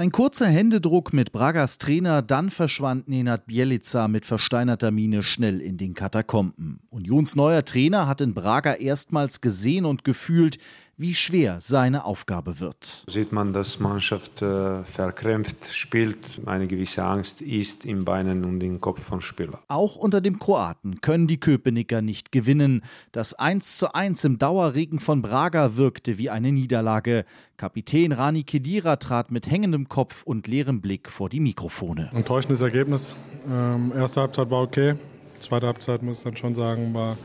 Ein kurzer Händedruck mit Bragas Trainer, dann verschwand Nenad Bielica mit versteinerter Miene schnell in den Katakomben. Unions neuer Trainer hat in Braga erstmals gesehen und gefühlt, wie schwer seine Aufgabe wird. Sieht man, dass Mannschaft äh, verkrämpft spielt, eine gewisse Angst ist im Beinen und im Kopf von Spieler. Auch unter dem Kroaten können die Köpenicker nicht gewinnen. Das 1 zu 1 im Dauerregen von Braga wirkte wie eine Niederlage. Kapitän Rani Kedira trat mit hängendem Kopf und leerem Blick vor die Mikrofone. Enttäuschendes Ergebnis. Ähm, erste Halbzeit war okay. Zweite Halbzeit muss ich dann schon sagen, war,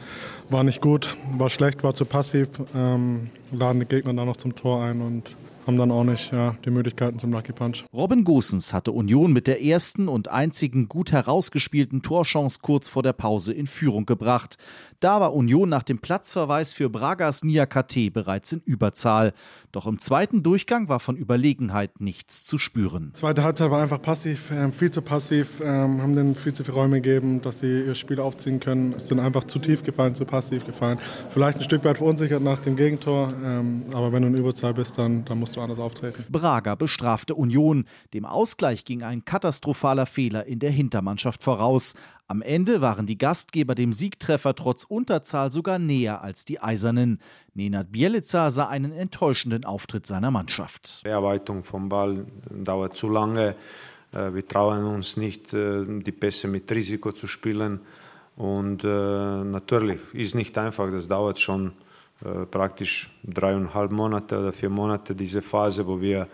war nicht gut, war schlecht, war zu passiv. Ähm, laden die Gegner dann noch zum Tor ein und haben dann auch nicht ja, die Möglichkeiten zum Lucky Punch. Robin Gosens hatte Union mit der ersten und einzigen gut herausgespielten Torchance kurz vor der Pause in Führung gebracht. Da war Union nach dem Platzverweis für Bragas Niakate bereits in Überzahl. Doch im zweiten Durchgang war von Überlegenheit nichts zu spüren. Zweite Halbzeit war einfach passiv, äh, viel zu passiv, äh, haben denen viel zu viele Räume gegeben, dass sie ihr Spiel aufziehen können. Es sind einfach zu tief gefallen, zu passiv gefallen. Vielleicht ein Stück weit verunsichert nach dem Gegentor, ähm, aber wenn du in Überzahl bist, dann, dann musst du anders auftreten. Braga bestrafte Union. Dem Ausgleich ging ein katastrophaler Fehler in der Hintermannschaft voraus. Am Ende waren die Gastgeber dem Siegtreffer trotz Unterzahl sogar näher als die Eisernen. Nenad Bielica sah einen enttäuschenden Auftritt seiner Mannschaft. Bearbeitung vom Ball dauert zu lange. Äh, wir trauen uns nicht, äh, die Pässe mit Risiko zu spielen. Und äh, natürlich ist nicht einfach, das dauert schon praktisch dreieinhalb Monate oder vier Monate, diese Phase, wo wir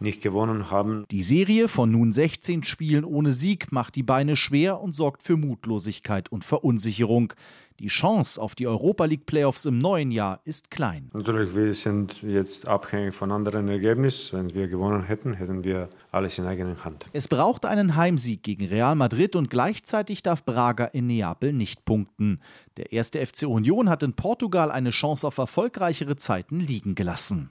nicht gewonnen haben. Die Serie von nun 16 Spielen ohne Sieg macht die Beine schwer und sorgt für Mutlosigkeit und Verunsicherung. Die Chance auf die Europa League Playoffs im neuen Jahr ist klein. Natürlich, wir sind jetzt abhängig von anderen Ergebnissen. Wenn wir gewonnen hätten, hätten wir alles in eigener Hand. Es braucht einen Heimsieg gegen Real Madrid und gleichzeitig darf Braga in Neapel nicht punkten. Der erste FC Union hat in Portugal eine Chance auf erfolgreichere Zeiten liegen gelassen.